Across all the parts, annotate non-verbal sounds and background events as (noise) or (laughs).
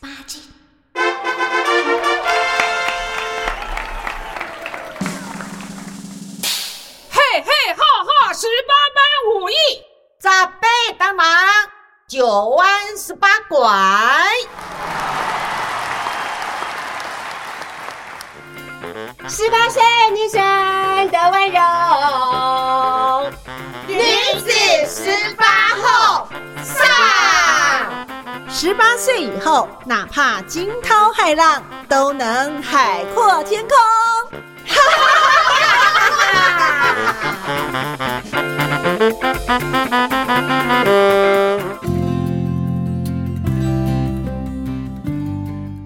八斤。嘿嘿哈哈，十八般武艺，扎背当忙，九弯十八拐。十八岁女生的温柔，十八岁以后，哪怕惊涛骇浪，都能海阔天空。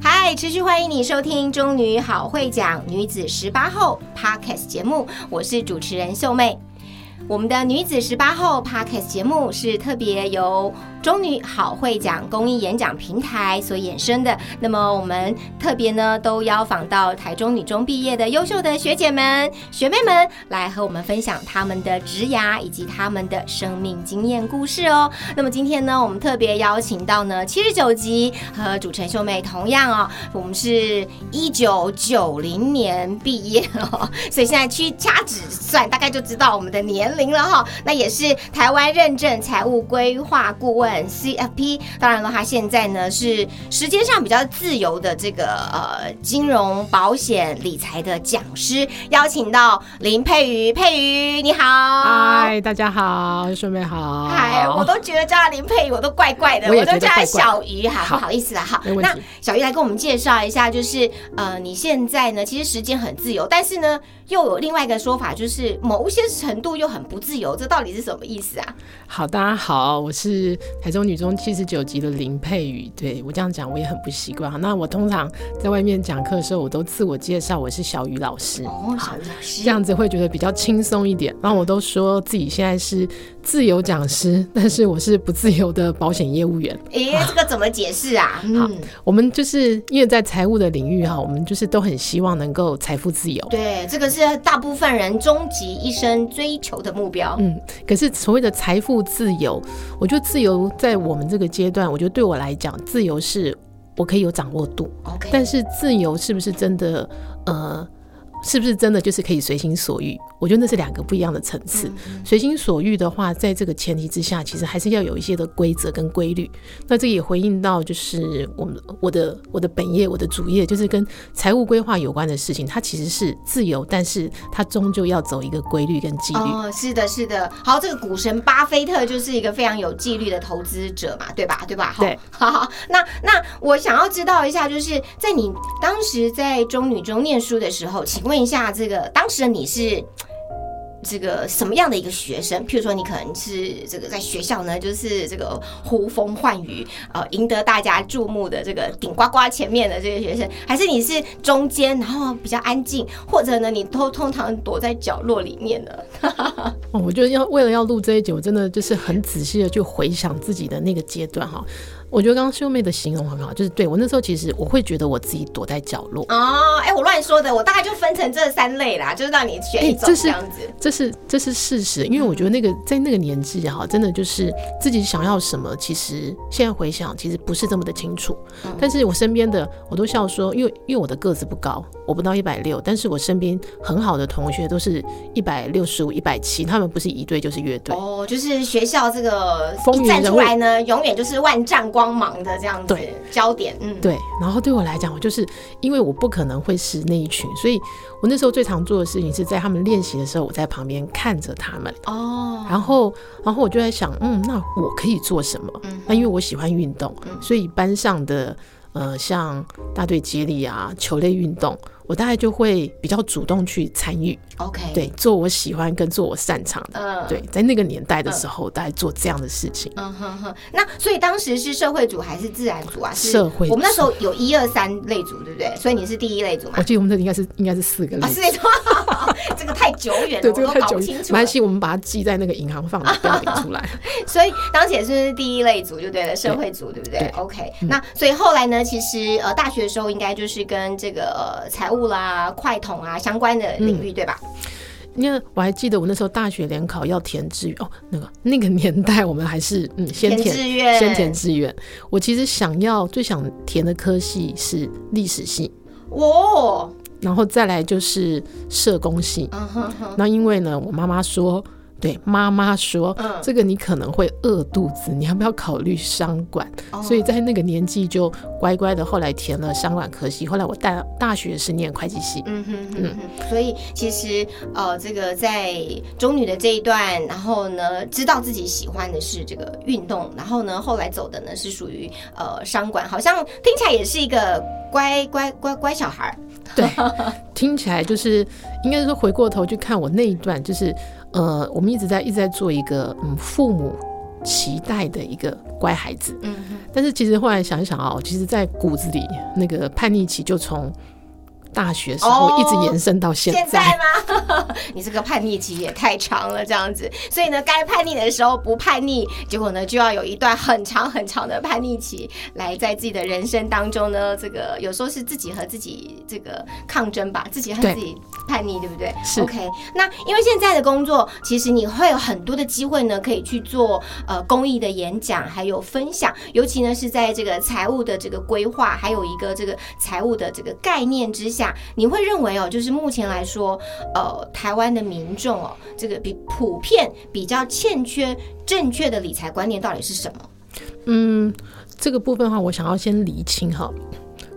嗨，持续欢迎你收听《中女好会讲女子十八后》Podcast 节目，我是主持人秀妹。我们的女子十八后 Podcast 节目是特别由中女好会讲公益演讲平台所衍生的。那么我们特别呢，都邀访到台中女中毕业的优秀的学姐们、学妹们，来和我们分享他们的职涯以及他们的生命经验故事哦。那么今天呢，我们特别邀请到呢七十九集和主持人秀妹同样哦，我们是一九九零年毕业哦，所以现在去掐指算，大概就知道我们的年龄了哈。那也是台湾认证财务规划顾问 CFP，当然了，他现在呢是时间上比较自由的这个呃金融保险理财的讲师，邀请到林佩瑜，佩瑜你好，嗨，大家好，兄妹好，嗨，我都觉得叫他林佩瑜，我都怪怪的，我也都叫小鱼哈，好。不好意思啦哈。那小鱼来跟我们介绍一下，就是呃，你现在呢，其实时间很自由，但是呢，又有另外一个说法，就是某一些程度又很不自由，这到底是什么意思啊？好，大家好，我是台中女中七十九级的林佩瑜。对我这样讲，我也很不习惯。那我通常在外面讲课的时候，我都自我介绍我是小雨老师，哦，小鱼老师，这样子会觉得比较轻松一点。然后我都说自己现在是自由讲师，但是我是不自由的保险业务员。诶，这个怎么解释啊？好，我们就是因为在财务的领域哈，我们就是都很希望能够财富自由。对，这个是大部分人终极一生追求的目标。嗯，可是所谓的财富自由，我觉得自由在我们这个阶段，我觉得对我来讲，自由是我可以有掌握度，OK，但是自由是不是真的，呃，是不是真的就是可以随心所欲？我觉得那是两个不一样的层次。随心所欲的话，在这个前提之下，其实还是要有一些的规则跟规律。那这也回应到就是我们我的我的本业我的主业，就是跟财务规划有关的事情，它其实是自由，但是它终究要走一个规律跟纪律。哦，是的，是的。好，这个股神巴菲特就是一个非常有纪律的投资者嘛，对吧？对吧？好对。好好，那那我想要知道一下，就是在你当时在中女中念书的时候，请问问一下，这个当时的你是？(tsk) 这个什么样的一个学生？譬如说，你可能是这个在学校呢，就是这个呼风唤雨，呃，赢得大家注目的这个顶呱呱前面的这个学生，还是你是中间，然后比较安静，或者呢，你都通常躲在角落里面呢？(laughs) 我觉得要为了要录这一集，我真的就是很仔细的去回想自己的那个阶段哈。我觉得刚刚秀妹的形容很好，就是对我那时候其实我会觉得我自己躲在角落，哦，哎，我乱说的，我大概就分成这三类啦，就是让你选一种这样子。这是这是事实，因为我觉得那个在那个年纪哈，真的就是自己想要什么，其实现在回想其实不是这么的清楚。但是我身边的我都笑说，因为因为我的个子不高，我不到一百六，但是我身边很好的同学都是一百六十五、一百七，他们不是一队就是乐队。哦，就是学校这个一站风云人物。出来呢，永远就是万丈光芒的这样子对。焦点，嗯，对，然后对我来讲，我就是因为我不可能会是那一群，所以我那时候最常做的事情是在他们练习的时候，我在旁边看着他们，哦，然后，然后我就在想，嗯，那我可以做什么？嗯那因为我喜欢运动，所以班上的呃，像大队接力啊、球类运动，我大概就会比较主动去参与，OK，，对，做我喜欢跟做我擅长的。嗯，对，在那个年代的时候，大概做这样的事情。嗯哼哼，那所以当时是社会组还是自然组啊？是社会组我们那时候有一二三类组，对不对？所以你是第一类组嘛我？记得我们这应该是应该是四个类啊，组是那种，(laughs) 这个太久远了，对，我都这个太久搞不清楚了。没关系，我们把它记在那个银行放的标点出来。(laughs) 所以当时也是第一类组就对了，社会组对不对对 o k 那所以后来呢，其实呃大学的时候应该就是跟这个呃财务啦、快统啊相关的领域、对吧？因为我还记得我那时候大学联考要填志愿哦，那个那个年代我们还是嗯先填志愿先填志愿。我其实想要最想填的科系是历史系，哇，然后再来就是社工系。那因为呢，我妈妈说，对妈妈说，嗯这个你可能会饿肚子，你要不要考虑商管？哦所以在那个年纪就乖乖的，后来填了商管科系。后来我大大学是念会计系，嗯哼嗯哼，所以其实呃，这个在中女的这一段，然后呢，知道自己喜欢的是这个运动，然后呢，后来走的呢是属于呃商管，好像听起来也是一个乖乖乖乖小孩儿。(laughs) 对，听起来就是应该是说回过头去看我那一段，就是呃，我们一直在一直在做一个嗯父母期待的一个乖孩子，嗯，但是其实后来想一想哦，其实，在骨子里那个叛逆期就从大学时候一直延伸到现在。现在吗？(laughs) 你这个叛逆期也太长了，这样子。所以呢，该叛逆的时候不叛逆，结果呢就要有一段很长很长的叛逆期，来在自己的人生当中呢，这个有时候是自己和自己这个抗争吧，自己和自己叛逆，对不对？是 OK。那因为现在的工作，其实你会有很多的机会呢，可以去做呃公益的演讲，还有分享，尤其呢是在这个财务的这个规划，还有一个这个财务的这个概念之下，你会认为哦，就是目前来说，呃，台湾的民众哦，这个比普遍比较欠缺正确的理财观念到底是什么？嗯，这个部分的话，我想要先理清哈。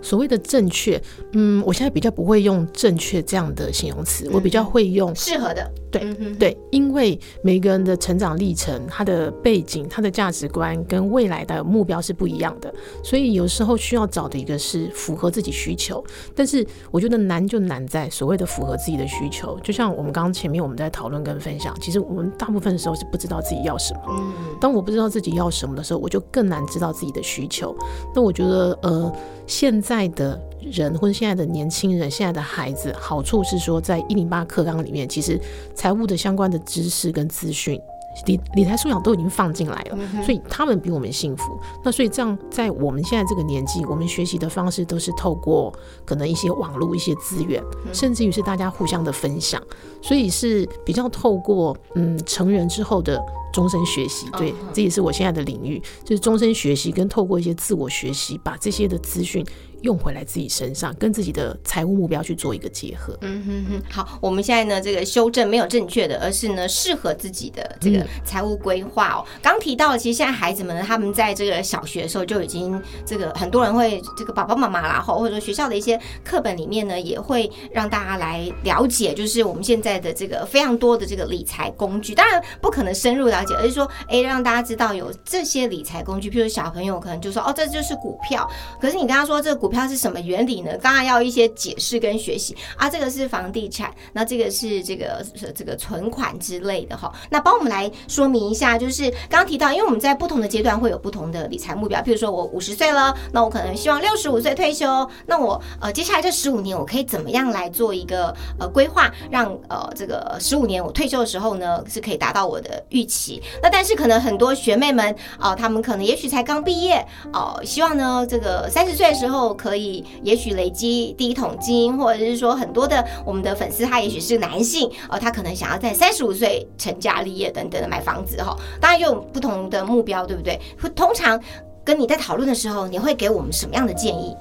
所谓的正确，嗯，我现在比较不会用正确这样的形容词，我比较会用适合的，对嗯，对，因为每个人的成长历程、他的背景、他的价值观跟未来的目标是不一样的，所以有时候需要找的一个是符合自己需求。但是我觉得难就难在所谓的符合自己的需求，就像我们刚刚前面我们在讨论跟分享，其实我们大部分的时候是不知道自己要什么。嗯，当我不知道自己要什么的时候，我就更难知道自己的需求。那我觉得，呃，现在的人或者现在的年轻人、现在的孩子，好处是说，在一零八课纲里面，其实财务的相关的知识跟资讯。理理财素养都已经放进来了，所以他们比我们幸福。那所以这样，在我们现在这个年纪，我们学习的方式都是透过可能一些网络、一些资源，甚至于是大家互相的分享，所以是比较透过嗯成人之后的终身学习。对嗯，这也是我现在的领域，就是终身学习跟透过一些自我学习，把这些的资讯用回来自己身上，跟自己的财务目标去做一个结合。嗯哼哼，好，我们现在呢，这个修正没有正确的，而是呢适合自己的这个嗯财务规划哦。刚提到了，其实现在孩子们呢，他们在这个小学的时候就已经这个很多人会这个爸爸妈妈啦，或或者说学校的一些课本里面呢，也会让大家来了解，就是我们现在的这个非常多的这个理财工具。当然不可能深入了解，而是说，哎，让大家知道有这些理财工具。譬如小朋友可能就说，哦，这就是股票，可是你跟他说这个股票是什么原理呢？当然要一些解释跟学习啊。这个是房地产，那这个是这个这个存款之类的哈。那帮我们来说明一下，就是刚刚提到，因为我们在不同的阶段会有不同的理财目标，譬如说我五十岁了，那我可能希望六十五岁退休，那我呃接下来这十五年我可以怎么样来做一个呃规划，让呃这个十五年我退休的时候呢是可以达到我的预期。那但是可能很多学妹们啊、呃，她们可能也许才刚毕业哦、希望呢这个三十岁的时候可以也许累积第一桶金，或者是说很多的我们的粉丝他也许是男性哦、呃，他可能想要在三十五岁成家立业等等的买房子哈、哦，当然就有不同的目标，对不对？会通常跟你在讨论的时候，你会给我们什么样的建议？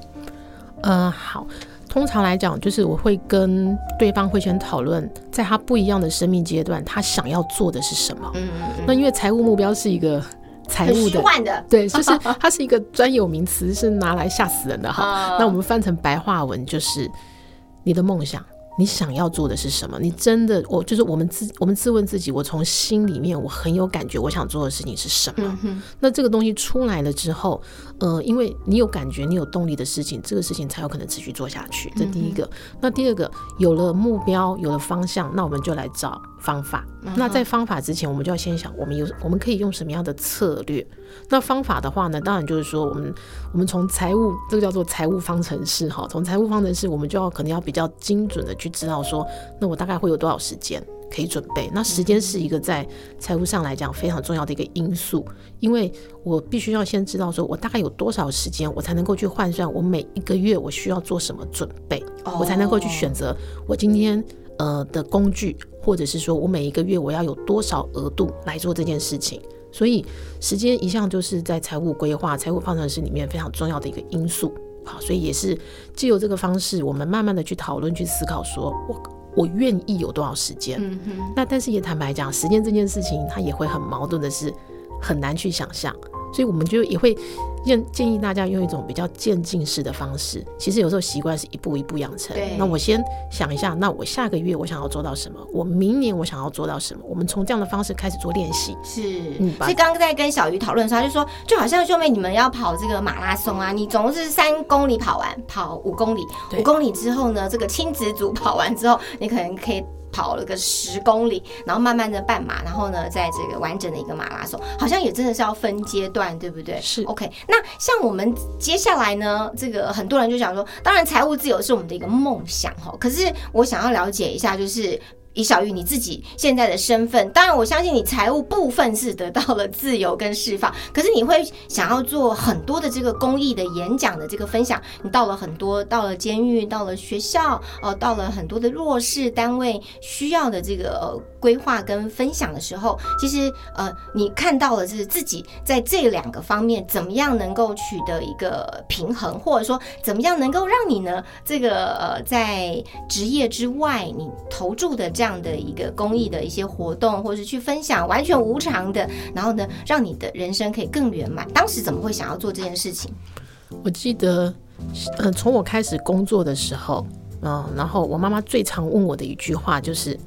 呃，好。通常来讲，就是我会跟对方会先讨论，在他不一样的生命阶段，他想要做的是什么。嗯嗯嗯，那因为财务目标是一个财务的，的，(laughs) (laughs) 对，就是它是一个专有名词，是拿来吓死人的哈。啊那我们翻成白话文就是你的梦想。你想要做的是什么？你真的，我就是我们自我们自问自己，我从心里面我很有感觉，我想做的事情是什么？嗯，那这个东西出来了之后，呃，因为你有感觉，你有动力的事情，这个事情才有可能持续做下去。这第一个。那第二个，有了目标，有了方向，那我们就来找方法。那在方法之前，我们就要先想，我们有我们可以用什么样的策略？那方法的话呢，当然就是说，我们我们从财务这个叫做财务方程式哈，(laughs) 从财务方程式，我们就要可能要比较精准的去知道说，那我大概会有多少时间可以准备。那时间是一个在财务上来讲非常重要的一个因素，因为我必须要先知道说我大概有多少时间，我才能够去换算我每一个月我需要做什么准备，我才能够去选择我今天。呃的工具，或者是说我每一个月我要有多少额度来做这件事情。所以时间一向就是在财务规划、财务方程式里面非常重要的一个因素。好，所以也是借由这个方式，我们慢慢的去讨论、去思考，说我我愿意有多少时间。那但是也坦白讲，时间这件事情，它也会很矛盾的是，很难去想象。所以我们就也会建建议大家用一种比较渐进式的方式。其实有时候习惯是一步一步养成对。那我先想一下，那我下个月我想要做到什么？我明年我想要做到什么？我们从这样的方式开始做练习。是，嗯把所以刚刚在跟小鱼讨论的时候，他就说，就好像兄妹你们要跑这个马拉松啊，你总共是三公里跑完，跑五公里，五公里之后呢，这个亲子组跑完之后，你可能可以。跑了个十公里，然后慢慢的半马，然后呢，在这个完整的一个马拉松，好像也真的是要分阶段，对不对？是 OK。那像我们接下来呢，这个很多人就想说，当然财务自由是我们的一个梦想哈，可是我想要了解一下，就是。以小玉你自己现在的身份，当然我相信你财务部分是得到了自由跟释放，可是你会想要做很多的这个公益的演讲的这个分享，你到了很多，到了监狱，到了学校，呃，到了很多的弱势单位需要的这个呃规划跟分享的时候，其实呃你看到了是自己在这两个方面怎么样能够取得一个平衡，或者说怎么样能够让你呢这个呃在职业之外你投注的这样的一个公益的一些活动，或是去分享完全无偿的，然后呢让你的人生可以更圆满。当时怎么会想要做这件事情？我记得，呃，从我开始工作的时候，嗯、然后我妈妈最常问我的一句话就是：“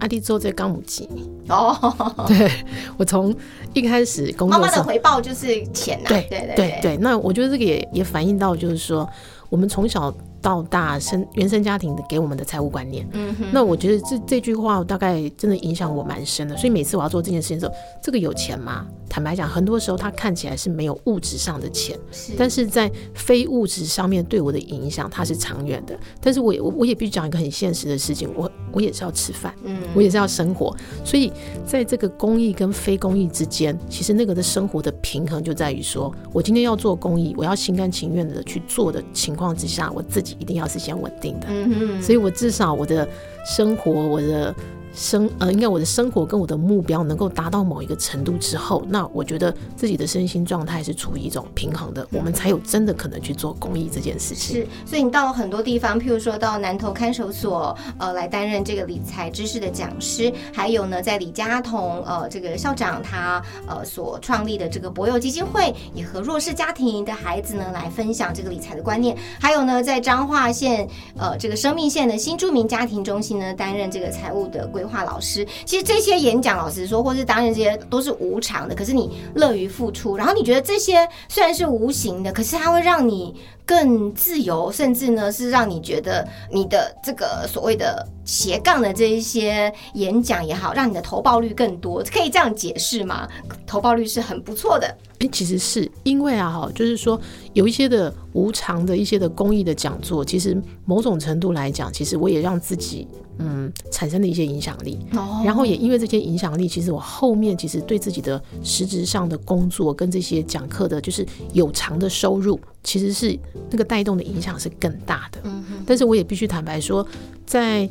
阿弟做这钢母鸡。哦，” (laughs) 对我从一开始工作，妈妈的回报就是钱呐、对对对对对，那我觉得这个也也反映到就是说，我们从小到大生原生家庭的给我们的财务观念。嗯哼，那我觉得这这句话大概真的影响我蛮深的，所以每次我要做这件事情的时候，这个有钱吗？坦白讲，很多时候它看起来是没有物质上的钱，是但是在非物质上面对我的影响，它是长远的。但是我也我我也必须讲一个很现实的事情，我我也是要吃饭，嗯我也是要生活，所以在这个公益跟非公益之间，其实那个的生活的平衡就在于说，我今天要做公益，我要心甘情愿的去做的情况之下，我自己一定要是先稳定的，嗯哼，所以我至少我的生活，我的。生呃，应该我的生活跟我的目标能够达到某一个程度之后，那我觉得自己的身心状态是处于一种平衡的，我们才有真的可能去做公益这件事情。是，所以你到了很多地方，譬如说到南投看守所，呃，来担任这个理财知识的讲师，还有呢，在李家彤呃这个校长他呃所创立的这个博友基金会，也和弱势家庭的孩子呢来分享这个理财的观念，还有呢，在彰化县呃这个生命线的新住民家庭中心呢担任这个财务的规划老师。其实这些演讲，老师说，或是担任这些都是无偿的，可是你乐于付出，然后你觉得这些虽然是无形的，可是它会让你更自由，甚至呢是让你觉得你的这个所谓的斜杠的这一些演讲也好，让你的投报率更多，可以这样解释吗？投报率是很不错的，哎、其实是因为啊，哈，就是说有一些的无偿的一些的公益的讲座，其实某种程度来讲，其实我也让自己嗯产生了一些影响力。哦然后也因为这些影响力，其实我后面其实对自己的实质上的工作跟这些讲课的，就是有偿的收入，其实是那个带动的影响是更大的。嗯，但是我也必须坦白说，在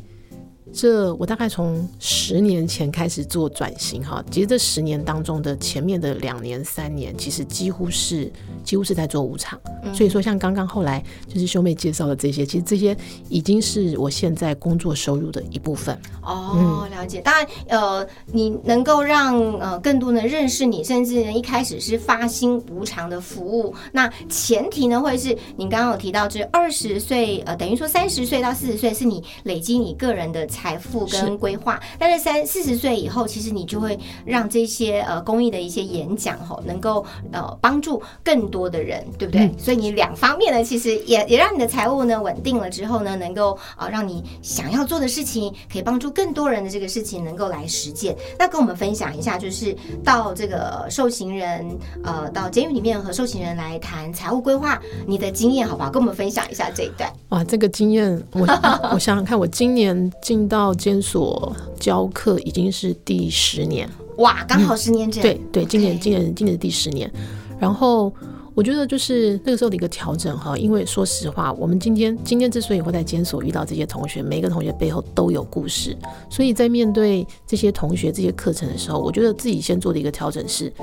这我大概从十年前开始做转型哈，其实这十年当中的前面的两年三年，其实几乎是几乎是在做无偿。所以说，像刚刚后来就是兄妹介绍的这些，其实这些已经是我现在工作收入的一部分。哦，了解。当然，呃，你能够让呃更多人认识你，甚至呢一开始是发心无偿的服务。那前提呢，会是你刚刚有提到，这二十岁，呃，等于说三十岁到四十岁是你累积你个人的财富跟规划。但是三四十岁以后，其实你就会让这些呃公益的一些演讲吼，能够呃帮助更多的人，对不对？嗯所以你两方面呢，其实也也让你的财务呢稳定了之后呢，能够呃让你想要做的事情，可以帮助更多人的这个事情能够来实践。那跟我们分享一下，就是到这个受刑人呃到监狱里面和受刑人来谈财务规划，你的经验好不好？跟我们分享一下这一段。哇，这个经验，我 (laughs) 我想想看，我今年进到监所教课已经是第十年。哇，刚好十年整。对对，今年今年今年是第十年。然后我觉得就是那个时候的一个调整哈，因为说实话，我们今天今天之所以会在监所遇到这些同学，每一个同学背后都有故事，所以在面对这些同学这些课程的时候，我觉得自己先做的一个调整是，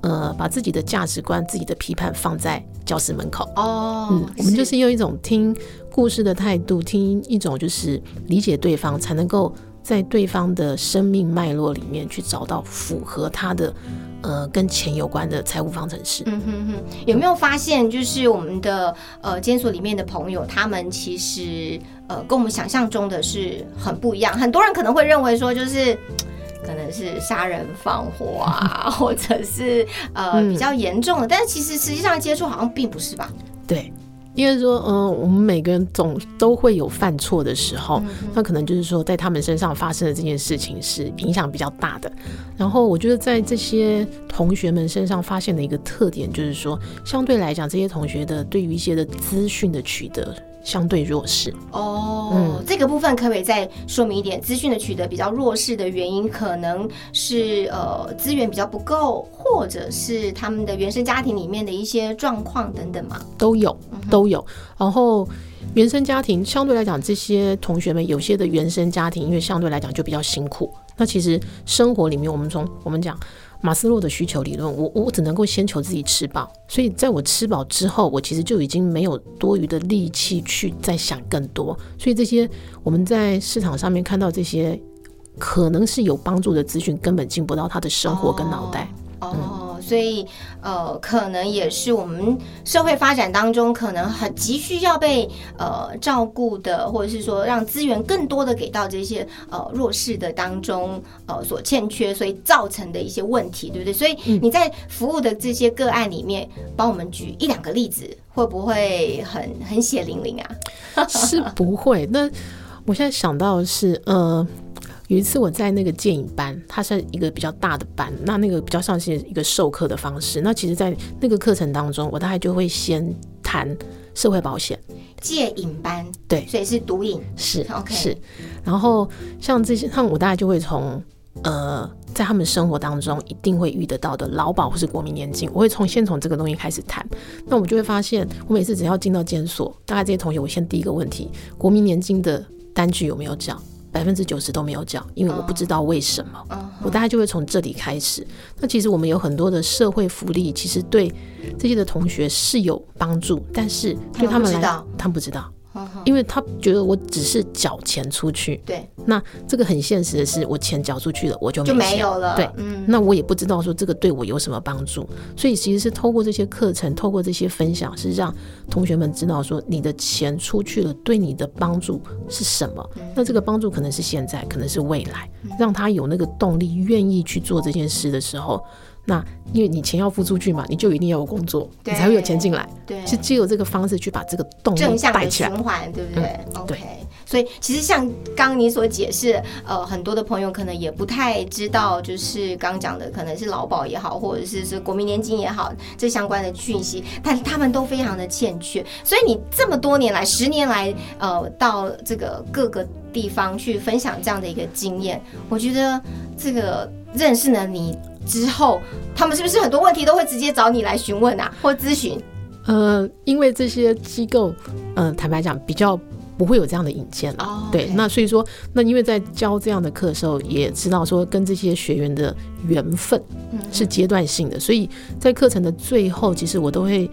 呃，把自己的价值观、自己的批判放在教室门口。哦，嗯，我们就是用一种听故事的态度，听一种就是理解对方，才能够在对方的生命脉络里面去找到符合他的呃跟钱有关的财务方程式。嗯哼哼，有没有发现，就是我们的呃监所里面的朋友，他们其实呃跟我们想象中的是很不一样。很多人可能会认为说，就是 (tsk) 可能是杀人放火啊，或者是呃嗯比较严重的，但是其实实际上接触好像并不是吧？对，因为说，嗯、我们每个人总都会有犯错的时候，那可能就是说，在他们身上发生的这件事情是影响比较大的。然后，我觉得在这些同学们身上发现的一个特点，就是说，相对来讲，这些同学的对于一些的资讯的取得相对弱势。哦，嗯这个部分可不可以再说明一点？资讯的取得比较弱势的原因，可能是呃资源比较不够，或者是他们的原生家庭里面的一些状况等等吗？都有，都有。然后原生家庭相对来讲，这些同学们有些的原生家庭，因为相对来讲就比较辛苦。那其实生活里面，我们从我们讲马斯洛的需求理论，我我只能够先求自己吃饱，所以在我吃饱之后，我其实就已经没有多余的力气去再想更多。所以这些我们在市场上面看到这些可能是有帮助的资讯，根本进不到他的生活跟脑袋。哦，所以呃，可能也是我们社会发展当中可能很急需要被呃照顾的，或者是说让资源更多的给到这些呃弱势的当中呃所欠缺，所以造成的一些问题，对不对？所以你在服务的这些个案里面，帮我们举一两个例子，会不会很很血淋淋啊？(laughs) 是不会。那我现在想到的是，呃，有一次我在那个电影班，它是一个比较大的班，那那个比较像是一个授课的方式。那其实，在那个课程当中，我大概就会先谈社会保险，戒瘾班，对所以是毒瘾。是 OK 是。然后像这些，像我大概就会从呃，在他们生活当中一定会遇得到的劳保或是国民年金，我会从先从这个东西开始谈。那我就会发现，我每次只要进到监所，大概这些同学，我先第一个问题，国民年金的单据有没有缴？百分之九十都没有缴，因为我不知道为什么。嗯我大概就会从这里开始。那其实我们有很多的社会福利，其实对这些的同学是有帮助，但是对他们来他们不知道，他们不知道，因为他觉得我只是缴钱出去。对，那这个很现实的是，我钱缴出去了，我就没就没有了。对，嗯，那我也不知道说这个对我有什么帮助，所以其实是透过这些课程，透过这些分享，是让同学们知道说你的钱出去了，对你的帮助是什么。嗯。那这个帮助可能是现在，可能是未来，让他有那个动力，愿意去做这件事的时候，那因为你钱要付出去嘛，你就一定要有工作，你才会有钱进来。对，是借由这个方式去把这个动力带起来。循环，对不对、o 嗯对 k 所以其实像刚刚你所解释，呃，很多的朋友可能也不太知道，就是刚讲的，可能是劳保也好，或者是是国民年金也好，这相关的讯息，但他们都非常的欠缺。所以你这么多年来，十年来，呃，到这个各个地方去分享这样的一个经验，我觉得这个认识了你之后，他们是不是很多问题都会直接找你来询问啊，或咨询？呃，因为这些机构，呃，坦白讲比较不会有这样的引荐了。哦对那所以说，那因为在教这样的课的时候，也知道说跟这些学员的缘分嗯是阶段性的，所以在课程的最后，其实我都会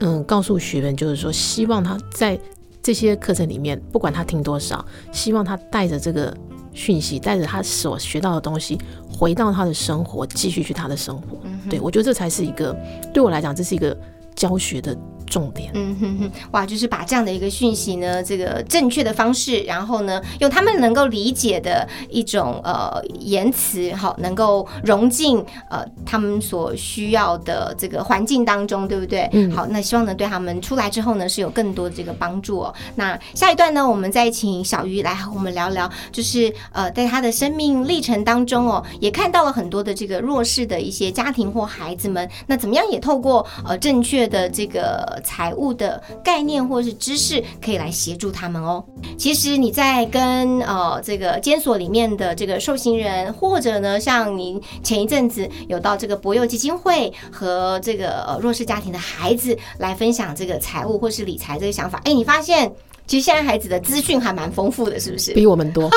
嗯告诉学员，就是说希望他在这些课程里面，不管他听多少，希望他带着这个讯息，带着他所学到的东西，回到他的生活，继续去他的生活。嗯对我觉得这才是一个对我来讲，这是一个教学的重点。嗯哼哼，哇，就是把这样的一个讯息呢，这个正确的方式，然后呢，用他们能够理解的一种呃言辞，好，能够融进呃他们所需要的这个环境当中，对不对？嗯好，那希望呢对他们出来之后呢是有更多的这个帮助哦。那下一段呢，我们再请小鱼来和我们聊聊，就是呃在他的生命历程当中哦，也看到了很多的这个弱势的一些家庭或孩子们，那怎么样也透过呃正确的这个财务的概念或是知识，可以来协助他们哦。其实你在跟呃这个监所里面的这个受刑人，或者呢像您前一阵子有到这个博幼基金会和这个呃弱势家庭的孩子来分享这个财务或是理财这个想法，哎，你发现其实现在孩子的资讯还蛮丰富的，是不是？比我们多，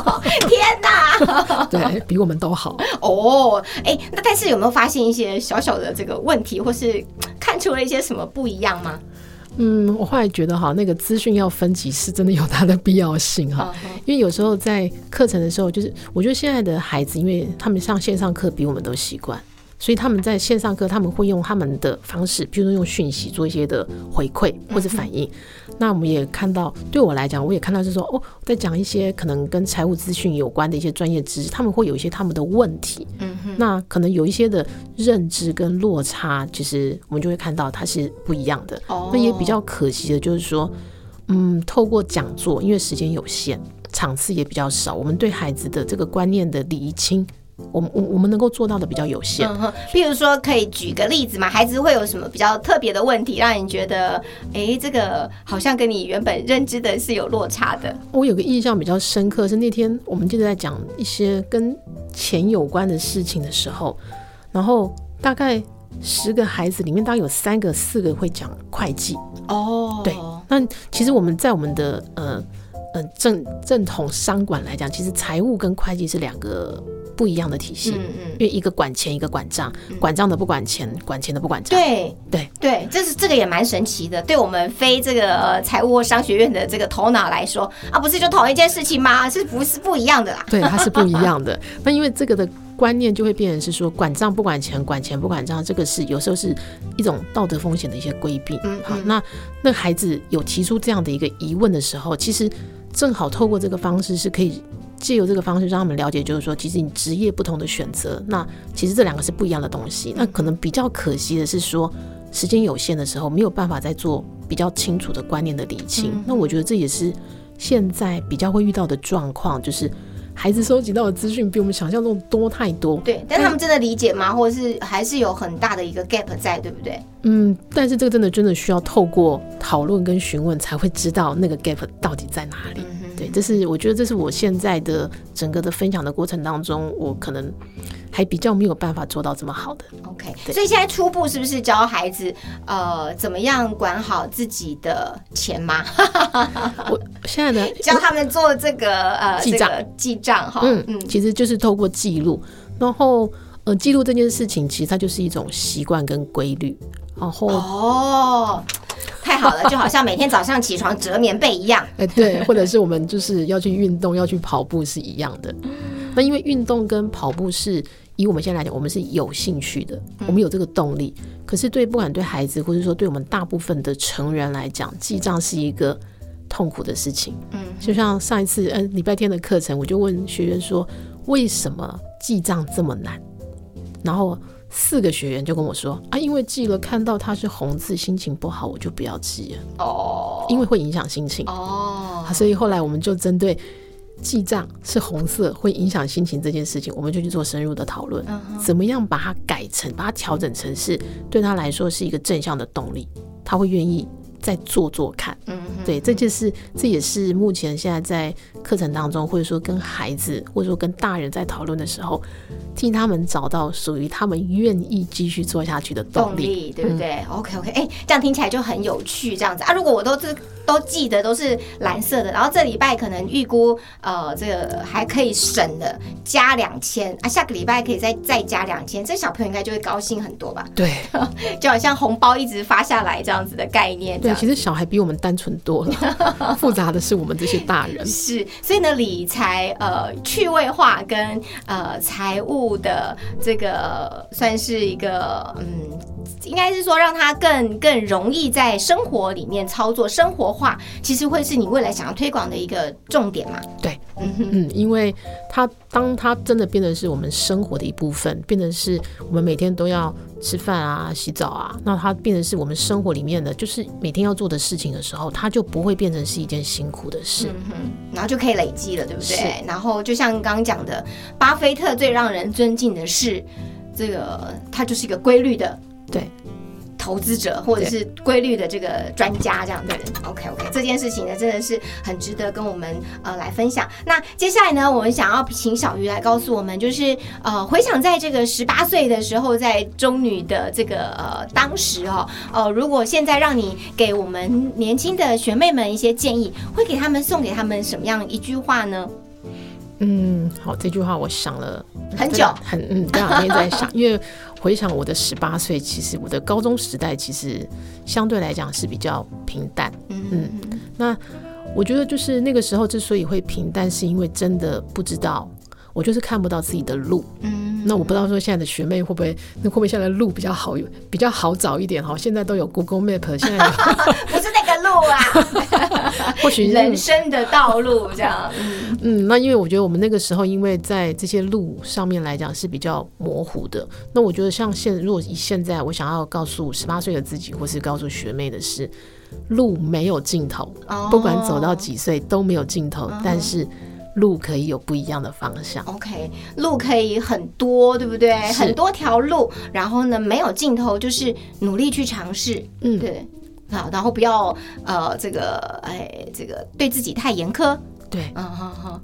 (laughs) 天哪！(laughs) 对比我们都好。哦，哎，那但是有没有发现一些小小的这个问题，或是看出了一些什么不一样吗？嗯，我后来觉得哈，那个资讯要分级是真的有它的必要性哈，因为有时候在课程的时候，就是我觉得现在的孩子，因为他们上线上课比我们都习惯。所以他们在线上课，他们会用他们的方式，比如说用讯息做一些的回馈或者反应。那我们也看到，对我来讲，我也看到是说，哦，在讲一些可能跟财务资讯有关的一些专业知识，他们会有一些他们的问题。嗯哼。那可能有一些的认知跟落差，其实我们就会看到它是不一样的。哦。那也比较可惜的就是说，嗯，透过讲座，因为时间有限，场次也比较少，我们对孩子的这个观念的理清。我们我我们能够做到的比较有限，譬如说，可以举个例子嘛？孩子会有什么比较特别的问题，让你觉得，哎，这个好像跟你原本认知的是有落差的？我有个印象比较深刻，是那天我们就是在讲一些跟钱有关的事情的时候，然后大概十个孩子里面，大概有三个、四个会讲会计。哦，对，那其实我们在我们的呃呃正正统商管来讲，其实财务跟会计是两个。不一样的体系，嗯嗯，因为一个管钱，一个管账，管账的不管钱，管钱的不管账。对对对，这是这个也蛮神奇的。对我们非这个财务商学院的这个头脑来说，啊，不是就同一件事情吗？是不是不一样的啦？对，它是不一样 (laughs) 的。那因为这个的观念就会变成是说，管账不管钱，管钱不管账，这个是有时候是一种道德风险的一些规避。嗯，好，那那孩子有提出这样的一个疑问的时候，其实正好透过这个方式是可以。借由这个方式让他们了解，就是说，其实你职业不同的选择，那其实这两个是不一样的东西。那可能比较可惜的是说，时间有限的时候，没有办法再做比较清楚的观念的理清。那我觉得这也是现在比较会遇到的状况，就是孩子收集到的资讯比我们想象中多太多。对，但他们真的理解吗？或者是还是有很大的一个 gap 在，对不对？嗯，但是这个真的真的需要透过讨论跟询问，才会知道那个 gap 到底在哪里。对，这是我觉得这是我现在的整个的分享的过程当中，我可能还比较没有办法做到这么好的。OK，所以现在初步是不是教孩子呃怎么样管好自己的钱吗？(laughs) 我现在呢 (laughs) 教他们做这个呃记账记账哈，嗯嗯，其实就是透过记录，然后呃记录这件事情，其实它就是一种习惯跟规律，然后哦。太好了，就好像每天早上起床折棉被一样。(laughs) 哎，对，或者是我们就是要去运动，要去跑步是一样的。那因为运动跟跑步是以我们现在来讲，我们是有兴趣的，我们有这个动力。可是对不管对孩子，或者说对我们大部分的成人来讲，记账是一个痛苦的事情。嗯，就像上一次嗯礼拜天的课程，我就问学员说，为什么记账这么难？然后。四个学员就跟我说啊，因为记了看到它是红字，心情不好，我就不要记了哦，因为会影响心情哦。所以后来我们就针对记账是红色会影响心情这件事情，我们就去做深入的讨论，怎么样把它改成，把它调整成是对他来说是一个正向的动力，他会愿意。再做做看，嗯，对，这就是这也是目前现在在课程当中，或者说跟孩子，或者说跟大人在讨论的时候，替他们找到属于他们愿意继续做下去的动力，对不对？OK OK，哎，这样听起来就很有趣，这样子啊。如果我都是都记得都是蓝色的，然后这礼拜可能预估呃这个还可以省的加两千啊，下个礼拜可以再再加两千，这小朋友应该就会高兴很多吧？对，(laughs) 就好像红包一直发下来这样子的概念。对其实小孩比我们单纯多了，(laughs) 复杂的是我们这些大人。是，所以呢，理财呃趣味化跟呃财务的这个算是一个嗯，应该是说让它更更容易在生活里面操作生活化，其实会是你未来想要推广的一个重点嘛？对，嗯嗯，因为它当它真的变得是我们生活的一部分，变得是我们每天都要。吃饭啊，洗澡啊，那它变成是我们生活里面的，就是每天要做的事情的时候，它就不会变成是一件辛苦的事，嗯然后就可以累积了，对不对？然后就像刚刚讲的，巴菲特最让人尊敬的是，这个它就是一个规律的，对。投资者或者是规律的这个专家这样的人。OK OK，这件事情呢真的是很值得跟我们呃来分享。那接下来呢，我们想要请小鱼来告诉我们，就是呃回想在这个十八岁的时候，在中女的这个呃当时哦，呃如果现在让你给我们年轻的学妹们一些建议，会给他们送给他们什么样一句话呢？嗯，好，这句话我想了很久，很嗯，这两天在想，(laughs) 因为回想我的十八岁，其实我的高中时代其实相对来讲是比较平淡，嗯嗯，那我觉得就是那个时候之所以会平淡，是因为真的不知道，我就是看不到自己的路，嗯，那我不知道说现在的学妹会不会，那会不会现在的路比较好，比较好找一点哈？现在都有 Google Map，现在 (laughs) 不是那个路啊，(laughs) 或许人生的道路这样，嗯。嗯，那因为我觉得我们那个时候，因为在这些路上面来讲是比较模糊的。那我觉得像现，如果以现在我想要告诉十八岁的自己，或是告诉学妹的是，路没有尽头，哦。不管走到几岁都没有尽头，但是路可以有不一样的方向。OK，路可以很多，对不对？很多条路，然后呢，没有尽头，就是努力去尝试，嗯，对。好，然后不要呃，这个哎，这个对自己太严苛，对，嗯好好，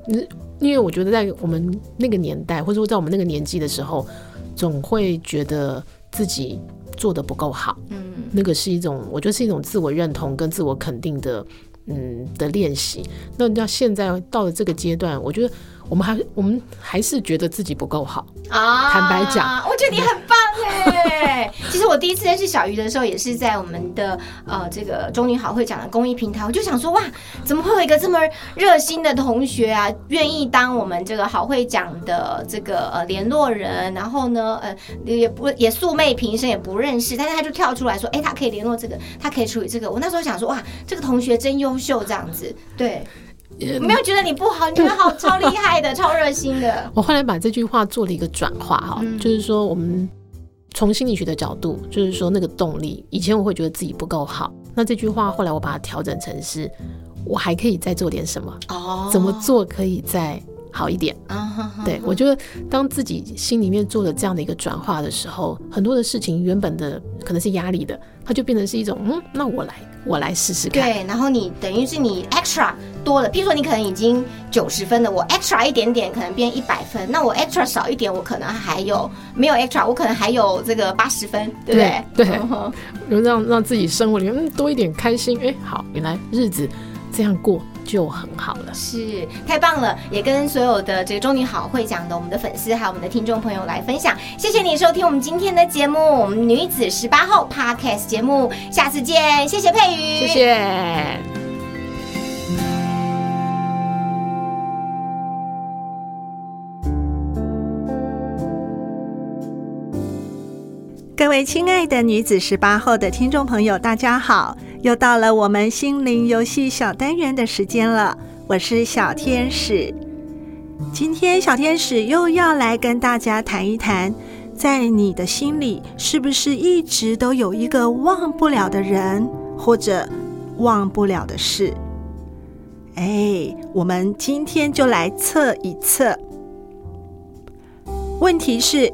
因为我觉得在我们那个年代，或者说在我们那个年纪的时候，总会觉得自己做的不够好。嗯那个是一种，我觉得是一种自我认同跟自我肯定的，嗯的练习。那你到现在到了这个阶段，我觉得我们还我们还是觉得自己不够好。啊坦白讲，我觉得你很棒哎。其实我第一次认识小鱼的时候，也是在我们的呃这个中女好会讲的公益平台，我就想说哇，怎么会有一个这么热心的同学啊，愿意当我们这个好会讲的这个呃联络人，然后呢呃也不也素昧平生，也不认识，但是他就跳出来说，哎，他可以联络这个，他可以处理这个。我那时候想说哇，这个同学真优秀，这样子，对。没有觉得你不好，你觉得好超厉害的，超热心的。(laughs) 我后来把这句话做了一个转化哈，嗯就是说我们从心理学的角度，就是说那个动力，以前我会觉得自己不够好，那这句话后来我把它调整成是，我还可以再做点什么，哦怎么做可以再好一点。对，我觉得当自己心里面做了这样的一个转化的时候，很多的事情原本的可能是压力的，它就变成是一种嗯，那我来，我来试试看。对，然后你等于是你 extra 多了，譬如说你可能已经九十分了，我 extra 一点点可能变一百分，那我 extra 少一点，我可能还有没有 extra，我可能还有这个八十分，对不对？对对嗯哼就让让自己生活里面嗯多一点开心。哎，好，原来日子这样过就很好了。是太棒了，也跟所有的这个中女好会讲的我们的粉丝还有我们的听众朋友来分享。谢谢你收听我们今天的节目，我们女子十八号 podcast 节目，下次见，谢谢佩瑜，谢谢。各位亲爱的女子十八后的听众朋友，大家好！又到了我们心灵游戏小单元的时间了，我是小天使。今天小天使又要来跟大家谈一谈，在你的心里是不是一直都有一个忘不了的人，或者忘不了的事？哎，我们今天就来测一测。问题是。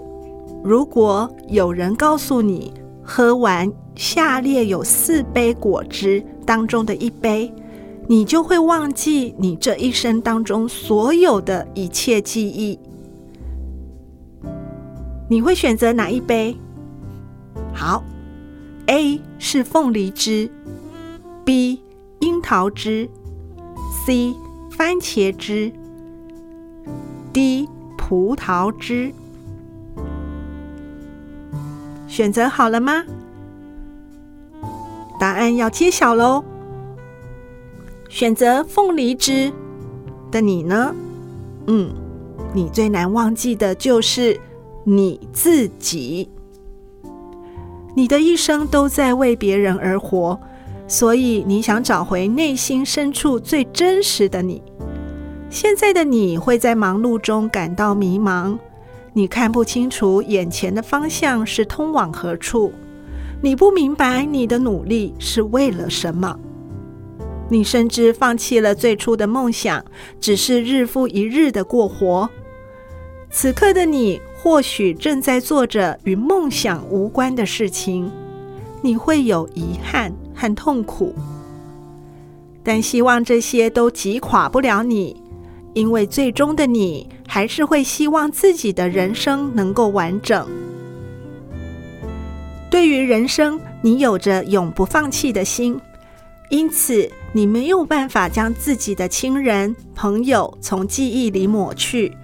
如果有人告诉你，喝完下列有四杯果汁当中的一杯，你就会忘记你这一生当中所有的一切记忆，你会选择哪一杯？好，A 是凤梨汁，B 樱桃汁，C 番茄汁，D 葡萄汁。选择好了吗？答案要揭晓喽！选择凤梨汁的你呢？嗯，你最难忘记的就是你自己。你的一生都在为别人而活，所以你想找回内心深处最真实的你。现在的你会在忙碌中感到迷茫。你看不清楚眼前的方向是通往何处，你不明白你的努力是为了什么，你甚至放弃了最初的梦想，只是日复一日的过活。此刻的你或许正在做着与梦想无关的事情，你会有遗憾和痛苦。但希望这些都击垮不了你，因为最终的你还是会希望自己的人生能够完整。对于人生，你有着永不放弃的心，因此你没有办法将自己的亲人、朋友从记忆里抹去。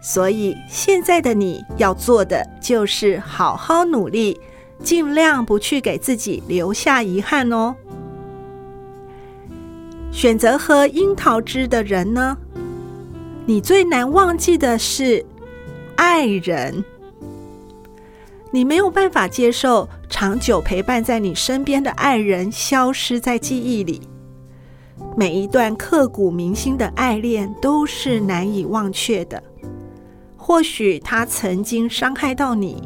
所以，现在的你要做的就是好好努力，尽量不去给自己留下遗憾哦。选择喝樱桃汁的人呢？你最难忘记的是爱人。你没有办法接受长久陪伴在你身边的爱人消失在记忆里。每一段刻骨铭心的爱恋都是难以忘却的。或许他曾经伤害到你，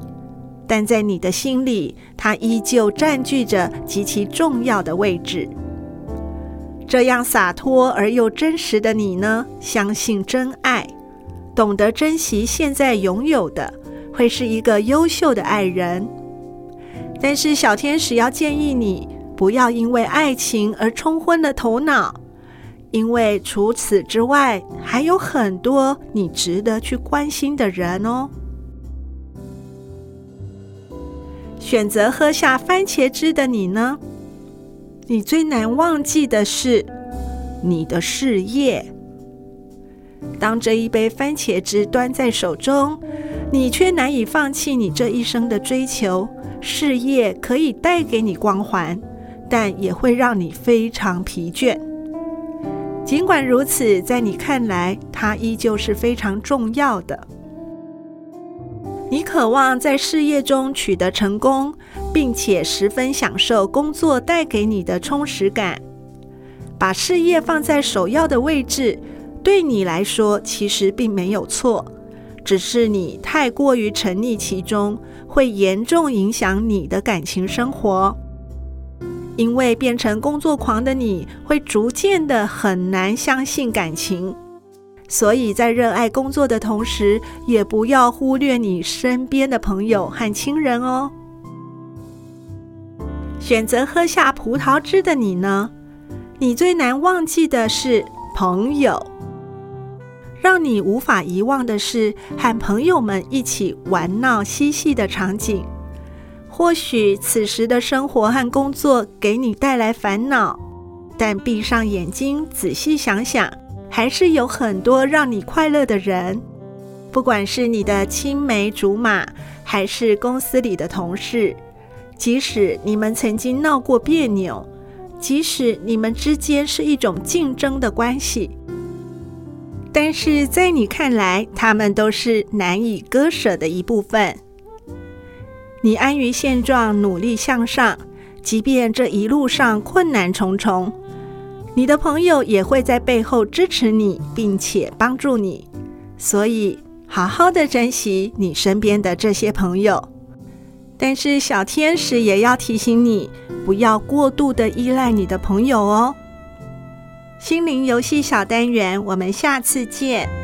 但在你的心里，他依旧占据着极其重要的位置。这样洒脱而又真实的你呢？相信真爱，懂得珍惜现在拥有的。会是一个优秀的爱人，但是小天使要建议你不要因为爱情而冲昏了头脑，因为除此之外还有很多你值得去关心的人哦。选择喝下番茄汁的你呢？你最难忘记的是你的事业。当这一杯番茄汁端在手中。你却难以放弃你这一生的追求，事业可以带给你光环，但也会让你非常疲倦。尽管如此，在你看来，它依旧是非常重要的。你渴望在事业中取得成功，并且十分享受工作带给你的充实感。把事业放在首要的位置，对你来说其实并没有错。只是你太过于沉溺其中，会严重影响你的感情生活。因为变成工作狂的你会逐渐的很难相信感情，所以在热爱工作的同时，也不要忽略你身边的朋友和亲人哦。选择喝下葡萄汁的你呢？你最难忘记的是朋友。让你无法遗忘的是和朋友们一起玩闹嬉戏的场景。或许此时的生活和工作给你带来烦恼，但闭上眼睛仔细想想，还是有很多让你快乐的人。不管是你的青梅竹马，还是公司里的同事，即使你们曾经闹过别扭，即使你们之间是一种竞争的关系。但是在你看来，他们都是难以割舍的一部分。你安于现状，努力向上，即便这一路上困难重重，你的朋友也会在背后支持你，并且帮助你。所以，好好的珍惜你身边的这些朋友。但是，小天使也要提醒你，不要过度的依赖你的朋友哦。心灵游戏小单元，我们下次见。